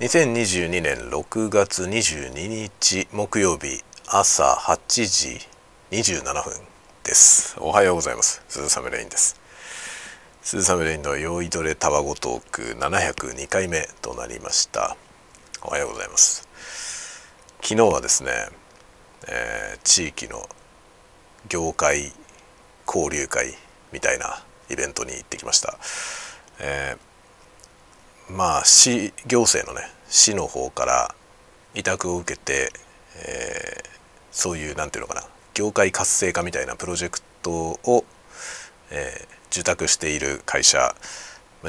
2022年6月22日木曜日朝8時27分です。おはようございます。鈴雨レインです。鈴雨レインの酔いどれタワゴトーク702回目となりました。おはようございます。昨日はですね、えー、地域の業界交流会みたいなイベントに行ってきました、えーまあ市行政のね市の方から委託を受けて、えー、そういう何て言うのかな業界活性化みたいなプロジェクトを、えー、受託している会社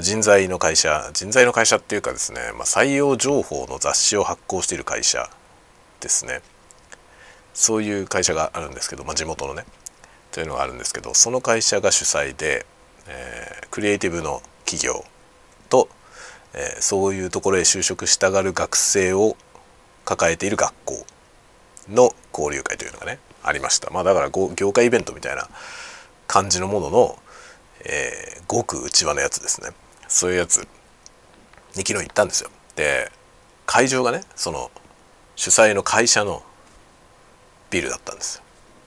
人材の会社人材の会社っていうかですね、まあ、採用情報の雑誌を発行している会社ですね。そういう会社があるんですけど、まあ、地元のねというのがあるんですけどその会社が主催で、えー、クリエイティブの企業とえー、そういうところへ就職したがる学生を抱えている学校の交流会というのがねありました。まあだから業界イベントみたいな感じのものの、えー、ごく内輪のやつですね。そういうやつに昨日行ったんですよ。で会場がねその主催の会社のビルだったんですよ。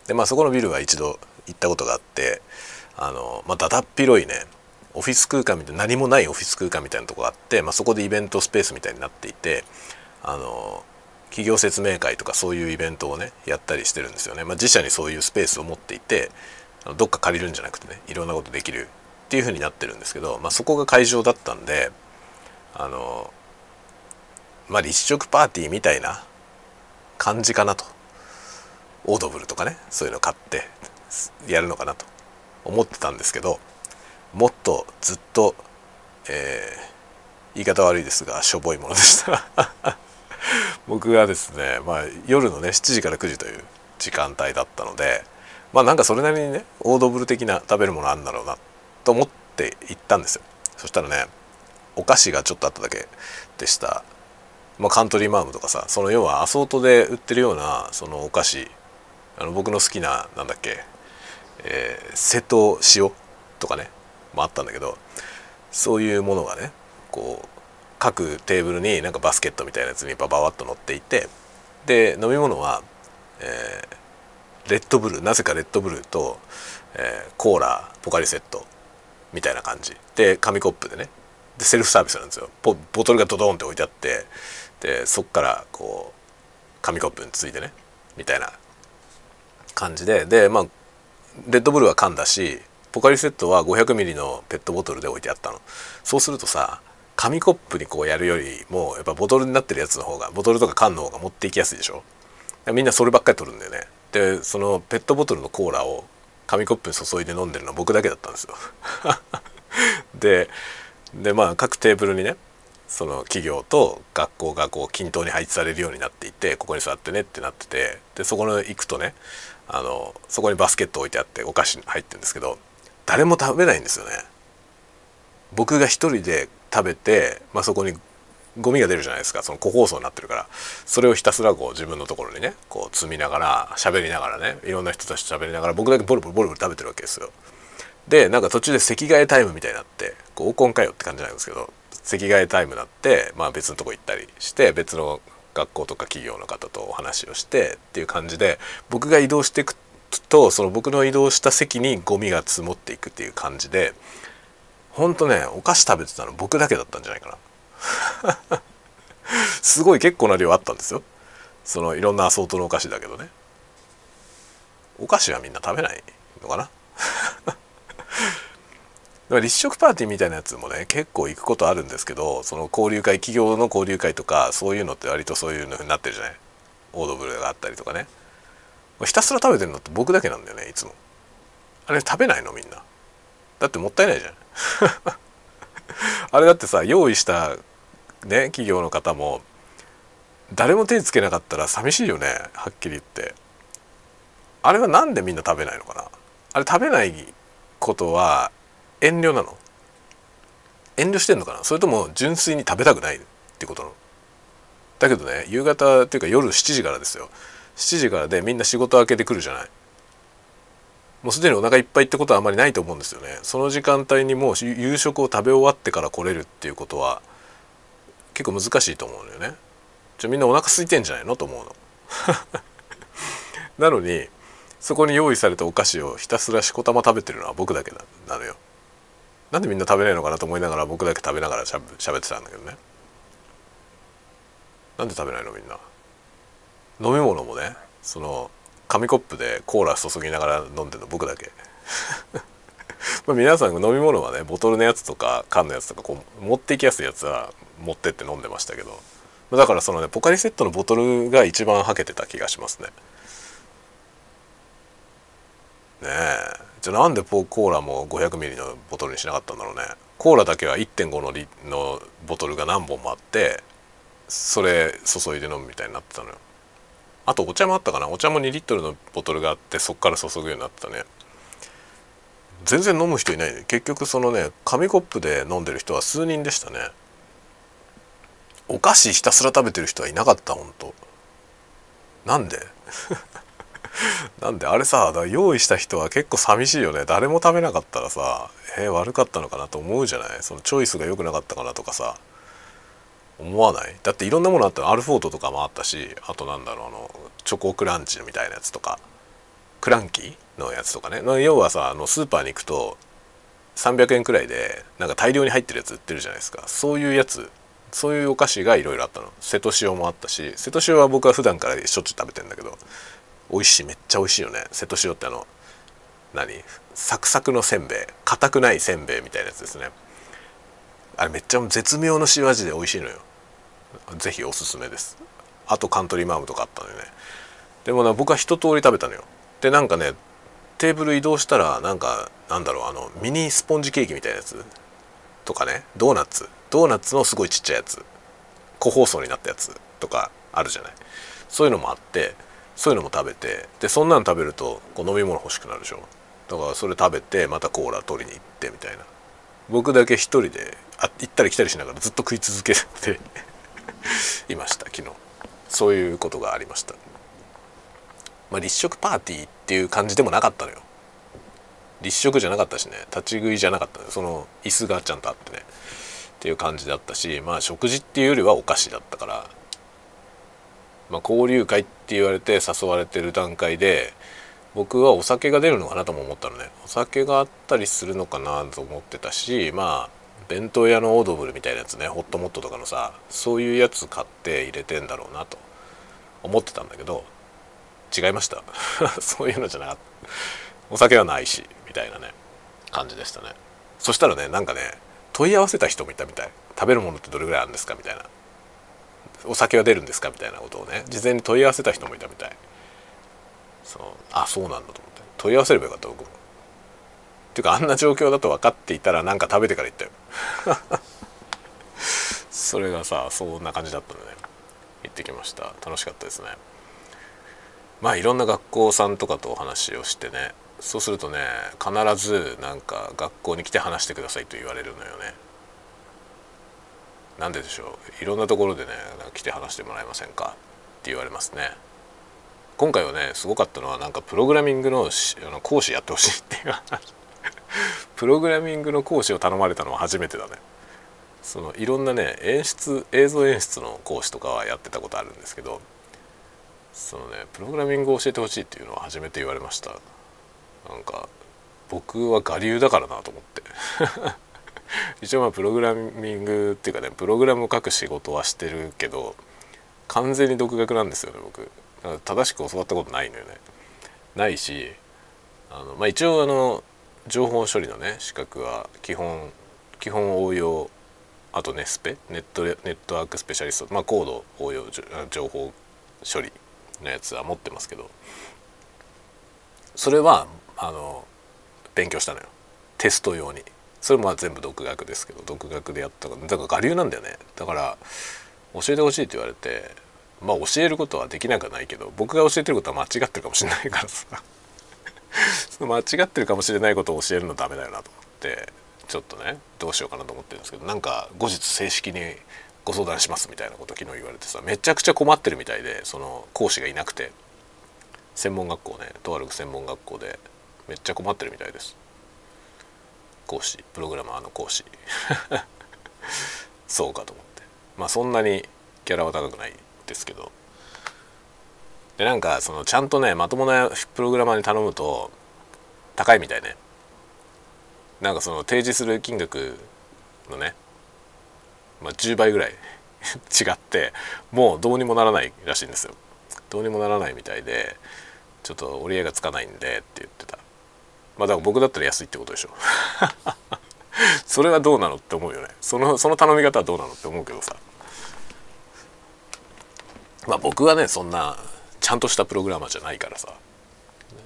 でまあそこのビルは一度行ったことがあってあのまあだだっ広いねオフィス空間みたいな何もないオフィス空間みたいなとこがあって、まあ、そこでイベントスペースみたいになっていてあの企業説明会とかそういうイベントをねやったりしてるんですよね、まあ、自社にそういうスペースを持っていてどっか借りるんじゃなくてねいろんなことできるっていう風になってるんですけど、まあ、そこが会場だったんであのまあ立食パーティーみたいな感じかなと。オードブルとかねそういうの買ってやるのかなと思ってたんですけどもっとずっと、えー、言い方悪いですがしょぼいものでした。僕がですね、まあ、夜のね7時から9時という時間帯だったのでまあなんかそれなりにねオードブル的な食べるものあるんだろうなと思って行ったんですよ。そしたらねお菓子がちょっとあっただけでした、まあ、カントリーマームとかさその要はアソートで売ってるようなそのお菓子あの僕の好きななんだっけ、えー、瀬戸塩とかね。もあったんだけどそういうものがねこう各テーブルになんかバスケットみたいなやつにバババッと乗っていてで飲み物は、えー、レッドブルなぜかレッドブルと、えー、コーラポカリセットみたいな感じ。で紙コップでね。でセルフサービスなんですよ。ボトルがドドンって置いてあってでそっからこう紙コップについてねみたいな感じで。でまあレッドブルは缶だしポカリセットは 500ml のペットボトルで置いてあったの。そうするとさ紙コップにこうやるよりもやっぱボトルになってるやつの方がボトルとか缶の方が持っていきやすいでしょ。みんなそればっかり取るんだよね。でそのペットボトルのコーラを紙コップに注いで飲んでるのは僕だけだったんですよ。ででまあ各テーブルにねその企業と学校がこう均等に配置されるようになっていてここに座ってねってなっててでそこの行くとねあのそこにバスケット置いてあってお菓子入ってるんですけど誰も食べないんですよね。僕が一人で食べて、まあ、そこにゴミが出るじゃないですか。その個包装になってるから。それをひたすらこう自分のところにねこう積みながら喋りながらねいろんな人たちと喋りながら僕だけボルボルボルボル食べてるわけですよ。でなんか途中で席替えタイムみたいになって合コンかよって感じなんですけど席替えタイムになって、まあ、別のとこ行ったりして別の学校とか企業の方とお話をしてっていう感じで僕が移動していくとその僕の移動した席にゴミが積もっていくっていう感じでほんとねお菓子食べてたの僕だけだったんじゃないかな。すごい結構な量あったんですよ。そのいろんなアソートのお菓子だけどね。お菓子はみんな食べないのかな？立食パーティーみたいなやつもね結構行くことあるんですけどその交流会企業の交流会とかそういうのって割とそういうのになってるじゃない？オードブルがあったりとかね。ひたすら食べてるのって僕だけなんだよねいつも。あれ食べないのみんな。だってもったいないじゃん。あれだってさ用意したね企業の方も誰も手つけなかったら寂しいよねはっきり言って。あれは何でみんな食べないのかな。あれ食べないことは遠慮なの。遠慮してんのかな。それとも純粋に食べたくないってことの。だけどね夕方っていうか夜7時からですよ。7時からでみんな仕事明けてくるじゃない。もうすでにお腹いっぱいってことはあまりないと思うんですよね。その時間帯にもう夕食を食べ終わってから来れるっていうことは結構難しいと思うのよね。じゃみんなお腹空いてんじゃないのと思うの。なのにそこに用意されたお菓子をひたすらしこたま食べてるのは僕だけなのよ。なんでみんな食べないのかなと思いながら僕だけ食べながらしゃしゃべってたんだけどね。なんで食べないのみんな？飲み物もねその紙コップでコーラ注ぎながら飲んでるの僕だけ。まあ皆さん飲み物はねボトルのやつとか缶のやつとかこう持っていきやすいやつは持ってって飲んでましたけど。だからそのねポカリセットのボトルが一番はけてた気がしますね。ねえ。じゃあなんでコーラも500ミリのボトルにしなかったんだろうね。コーラだけは1.5のリのボトルが何本もあってそれ注いで飲むみたいになってたのよ。あとお茶もあったかな。お茶も2リットルのボトルがあってそっから注ぐようになったね。全然飲む人いないね。結局そのね紙コップで飲んでる人は数人でしたね。お菓子ひたすら食べてる人はいなかった本当なんで？なんで？あれさ用意した人は結構寂しいよね。誰も食べなかったらさえー、悪かったのかなと思うじゃない？そのチョイスが良くなかったかなとかさ。思わない？だっていろんなものあった。アルフォートとかもあったしあとなんだろうあのチョコクランチみたいなやつとかクランキーのやつとかね。要はさあのスーパーに行くと300円くらいでなんか大量に入ってるやつ売ってるじゃないですか。そういうやつそういうお菓子がいろいろあったの。瀬戸塩もあったし瀬戸塩は僕は普段からしょっちゅう食べてんだけど美味しいめっちゃ美味しいよね。瀬戸塩ってあの何？サクサクのせんべい。硬くないせんべいみたいなやつですね。あれめっちゃ絶妙の塩味で美味しいのよ。是非おすすめです。あとカントリーマームとかあったのよね。でもな僕は一通り食べたのよ。でなんかねテーブル移動したらなんかなんだろうあのミニスポンジケーキみたいなやつ。とかねドーナツ。ドーナツのすごいちっちゃいやつ。個包装になったやつ。とかあるじゃない。そういうのもあってそういうのも食べてでそんなの食べるとこう飲み物欲しくなるでしょ。だからそれ食べてまたコーラ取りに行ってみたいな。僕だけ一人であ行ったり来たりしながらずっと食い続けて いました昨日。そういうことがありました。まあ立食パーティーっていう感じでもなかったのよ。立食じゃなかったしね立ち食いじゃなかったその椅子がちゃんとあってね。っていう感じだったしまあ食事っていうよりはお菓子だったから。まあ、交流会って言われて誘われてる段階で僕はお酒が出るのかなとも思ったのねお酒があったりするのかなと思ってたしまあ弁当屋のオードブルみたいなやつねホットモットとかのさそういうやつ買って入れてんだろうなと思ってたんだけど違いました。そういうのじゃなかった。お酒はないしみたいなね感じでしたね。そしたらねなんかね問い合わせた人もいたみたい。食べるものってどれぐらいあるんですかみたいな。お酒は出るんですかみたいなことをね事前に問い合わせた人もいたみたい。そう。あそうなんだと思って。問い合わせればよかった僕も。っていうかあんな状況だと分かっていたら何か食べてから行ったよ。それがさそんな感じだったので、ね、行ってきました。楽しかったですね。まあいろんな学校さんとかとお話をしてね。そうするとね必ずなんか学校に来て話してくださいと言われるのよね。なんででしょう。いろんなところでね来て話してもらえませんか？って言われますね。今回はねすごかったのはなんかプログラミングのあの講師やってほしいっていう プログラミングの講師を頼まれたのは初めてだね。そのいろんなね演出映像演出の講師とかはやってたことあるんですけどそのねプログラミングを教えてほしいっていうのは初めて言われました。なんか僕は我流だからなと思って。一応まあプログラミングっていうかねプログラムを書く仕事はしてるけど完全に独学なんですよね僕。正しく教わったことないのよね。ないしあの、まあ、一応あの情報処理のね資格は基本基本応用あとねスペネットネットワークスペシャリストまあコード応用情報処理のやつは持ってますけどそれはあの勉強したのよ。テスト用に。それも全部独学ですけど独学でやったからだから我流なんだよね。だから教えてほしいって言われてまあ教えることはできなくはないけど僕が教えてることは間違ってるかもしれないからさ。その間違ってるかもしれないことを教えるのダメだよなと思ってちょっとねどうしようかなと思ってるんですけどなんか後日正式にご相談しますみたいなこと昨日言われてさめちゃくちゃ困ってるみたいでその講師がいなくて専門学校ねとある専門学校でめっちゃ困ってるみたいです。講師プログラマーの講師。そうかと思って。まあそんなにギャラは高くない。ですけど。でなんかそのちゃんとねまともなプログラマーに頼むと高いみたいね。なんかその提示する金額のね、まあ、10倍ぐらい 違ってもうどうにもならないらしいんですよ。どうにもならないみたいでちょっと折り合いがつかないんでって言ってた。まあだから僕だったら安いってことでしょ。それはどうなのって思うよね。そのその頼み方はどうなのって思うけどさ。まあ僕はねそんなちゃんとしたプログラマーじゃないからさ。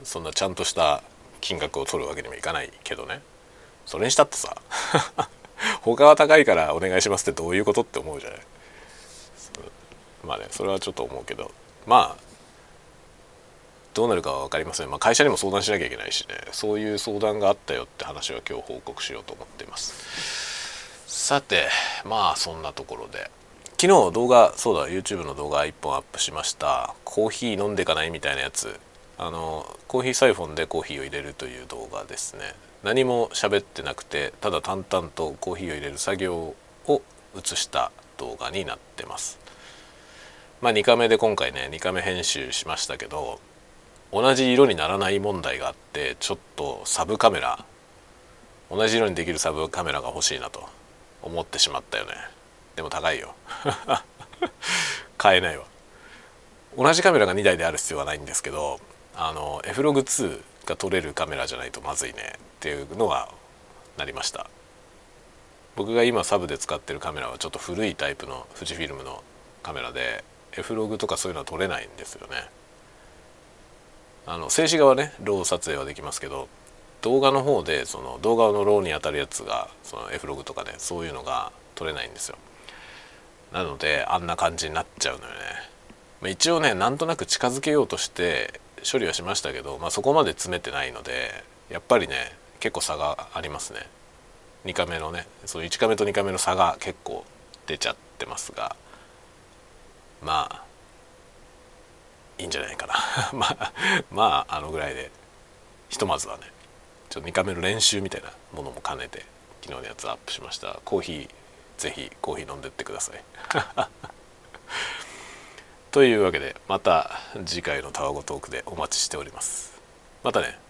そんなちゃんとした金額を取るわけにもいかないけどね。それにしたってさ 他は高いからお願いしますってどういうことって思うじゃない。まあねそれはちょっと思うけど。まあどうなるかは分かりません、まあ、会社にも相談しなきゃいけないしね。そういう相談があったよって話は今日報告しようと思っています。さてまあそんなところで。昨日動画そうだ YouTube の動画1本アップしました。コーヒー飲んでかないみたいなやつ。あのコーヒーサイフォンでコーヒーを入れるという動画ですね。何も喋ってなくてただ淡々とコーヒーを入れる作業を映した動画になってます。まあ2カメで今回ね2カメ編集しましたけど同じ色にならない問題があってちょっとサブカメラ同じ色にできるサブカメラが欲しいなと思ってしまったよね。でも高いよ。買えないわ。同じカメラが2台である必要はないんですけどあの F ログ2が撮れるカメラじゃないとまずいね。っていうのはなりました。僕が今サブで使ってるカメラはちょっと古いタイプの富士フィルムのカメラで F ログとかそういうのは撮れないんですよね。あの静止画はねロー撮影はできますけど動画の方でその動画のローに当たるやつがその F ログとかねそういうのが撮れないんですよ。なのであんな感じになっちゃうのよね、まあ、一応ねなんとなく近づけようとして処理はしましたけど、まあ、そこまで詰めてないのでやっぱりね結構差がありますね。2カメのねその1カメと2カメの差が結構出ちゃってますがまあいいんじゃないかな。まあまああのぐらいでひとまずはねちょっと2回目の練習みたいなものも兼ねて昨日のやつアップしました。コーヒーぜひコーヒー飲んでってください。というわけでまた次回のタワゴトークでお待ちしております。またね。